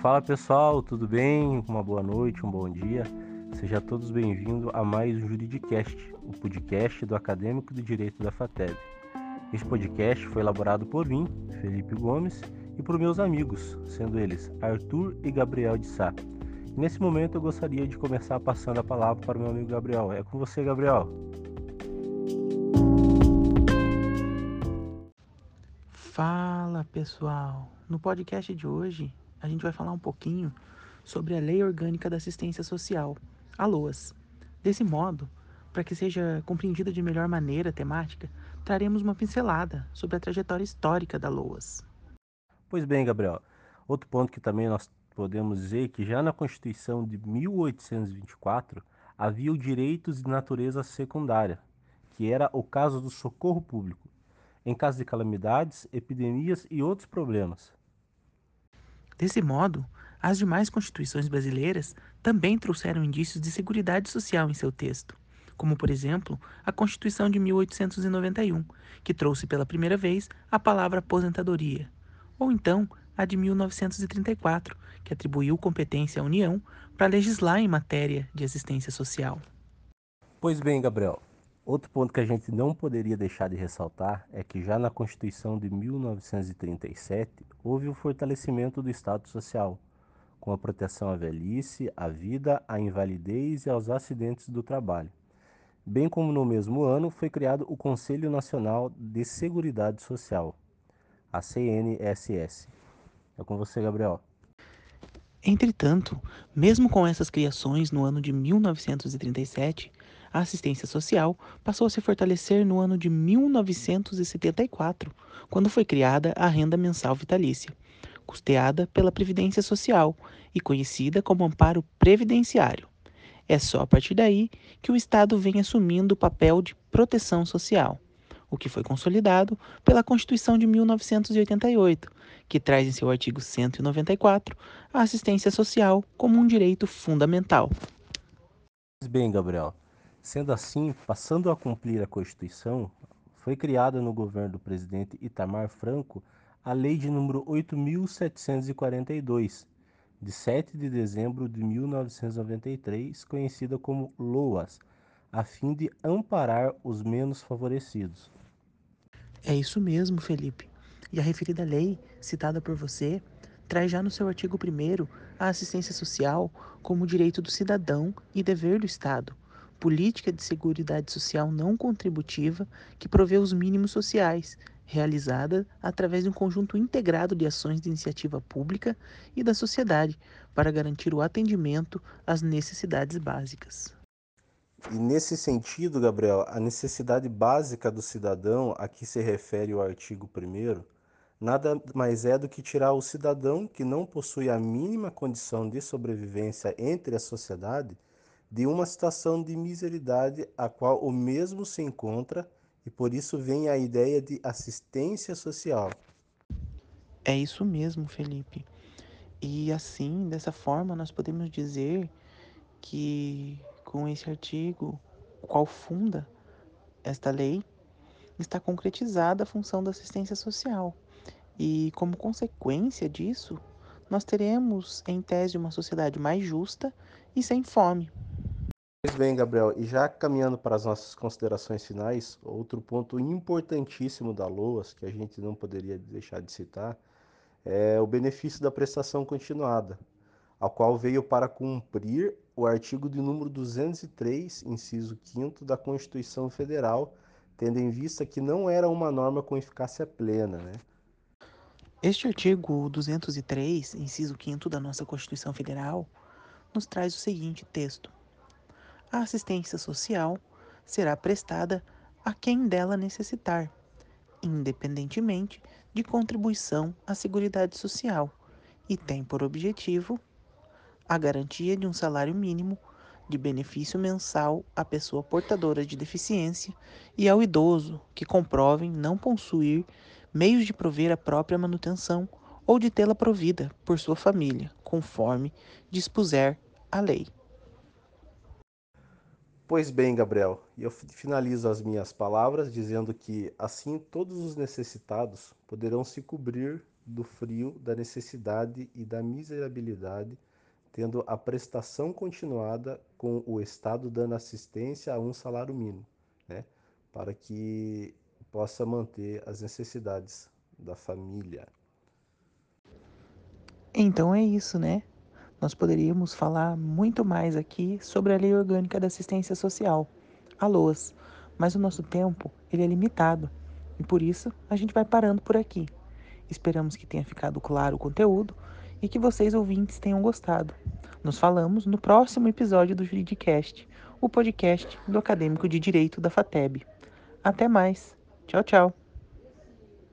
Fala pessoal, tudo bem? Uma boa noite, um bom dia. Sejam todos bem-vindos a mais um Juridicast, o podcast do Acadêmico do Direito da FATEB. Este podcast foi elaborado por mim, Felipe Gomes, e por meus amigos, sendo eles Arthur e Gabriel de Sá. Nesse momento eu gostaria de começar passando a palavra para o meu amigo Gabriel. É com você, Gabriel. Fala pessoal! No podcast de hoje a gente vai falar um pouquinho sobre a Lei Orgânica da Assistência Social, a LOAS. Desse modo, para que seja compreendida de melhor maneira a temática, traremos uma pincelada sobre a trajetória histórica da LOAS. Pois bem, Gabriel, outro ponto que também nós podemos dizer é que já na Constituição de 1824 havia o direitos de natureza secundária, que era o caso do socorro público, em caso de calamidades, epidemias e outros problemas. Desse modo, as demais constituições brasileiras também trouxeram indícios de seguridade social em seu texto, como, por exemplo, a Constituição de 1891, que trouxe pela primeira vez a palavra aposentadoria, ou então a de 1934, que atribuiu competência à União para legislar em matéria de assistência social. Pois bem, Gabriel, outro ponto que a gente não poderia deixar de ressaltar é que já na Constituição de 1937 houve o fortalecimento do Estado Social, com a proteção à velhice, à vida, à invalidez e aos acidentes do trabalho. Bem como no mesmo ano foi criado o Conselho Nacional de Seguridade Social, a CNSS. É com você, Gabriel. Entretanto, mesmo com essas criações no ano de 1937, a assistência social passou a se fortalecer no ano de 1974, quando foi criada a renda mensal vitalícia, custeada pela Previdência Social e conhecida como amparo previdenciário. É só a partir daí que o Estado vem assumindo o papel de proteção social, o que foi consolidado pela Constituição de 1988, que traz em seu artigo 194 a assistência social como um direito fundamental. Bem, Gabriel, sendo assim, passando a cumprir a Constituição, foi criada no governo do presidente Itamar Franco a Lei de número 8742, de 7 de dezembro de 1993, conhecida como LOAS, a fim de amparar os menos favorecidos. É isso mesmo, Felipe. E a referida lei, citada por você, traz já no seu artigo 1 a assistência social como direito do cidadão e dever do Estado, política de seguridade social não contributiva que provê os mínimos sociais, realizada através de um conjunto integrado de ações de iniciativa pública e da sociedade para garantir o atendimento às necessidades básicas. E nesse sentido, Gabriel, a necessidade básica do cidadão, a que se refere o artigo 1, nada mais é do que tirar o cidadão que não possui a mínima condição de sobrevivência entre a sociedade de uma situação de miseridade a qual o mesmo se encontra e por isso vem a ideia de assistência social. É isso mesmo, Felipe. E assim, dessa forma, nós podemos dizer que com esse artigo, qual funda esta lei, está concretizada a função da assistência social. E como consequência disso, nós teremos, em tese, uma sociedade mais justa e sem fome. Pois bem, Gabriel, e já caminhando para as nossas considerações finais, outro ponto importantíssimo da LOAS, que a gente não poderia deixar de citar, é o benefício da prestação continuada, ao qual veio para cumprir o artigo de número 203, inciso 5 da Constituição Federal, tendo em vista que não era uma norma com eficácia plena, né? Este artigo 203, inciso 5 da nossa Constituição Federal, nos traz o seguinte texto: a assistência social será prestada a quem dela necessitar, independentemente de contribuição à Seguridade Social, e tem por objetivo a garantia de um salário mínimo de benefício mensal à pessoa portadora de deficiência e ao idoso que comprovem não possuir meios de prover a própria manutenção ou de tê-la provida por sua família, conforme dispuser a lei. Pois bem, Gabriel, e eu finalizo as minhas palavras dizendo que assim todos os necessitados poderão se cobrir do frio, da necessidade e da miserabilidade, tendo a prestação continuada com o Estado dando assistência a um salário mínimo, né? para que possa manter as necessidades da família. Então é isso, né? Nós poderíamos falar muito mais aqui sobre a Lei Orgânica da Assistência Social, a LOAS, mas o nosso tempo ele é limitado e por isso a gente vai parando por aqui. Esperamos que tenha ficado claro o conteúdo e que vocês ouvintes tenham gostado. Nos falamos no próximo episódio do Juridicast, o podcast do acadêmico de Direito da FATEB. Até mais. Tchau, tchau.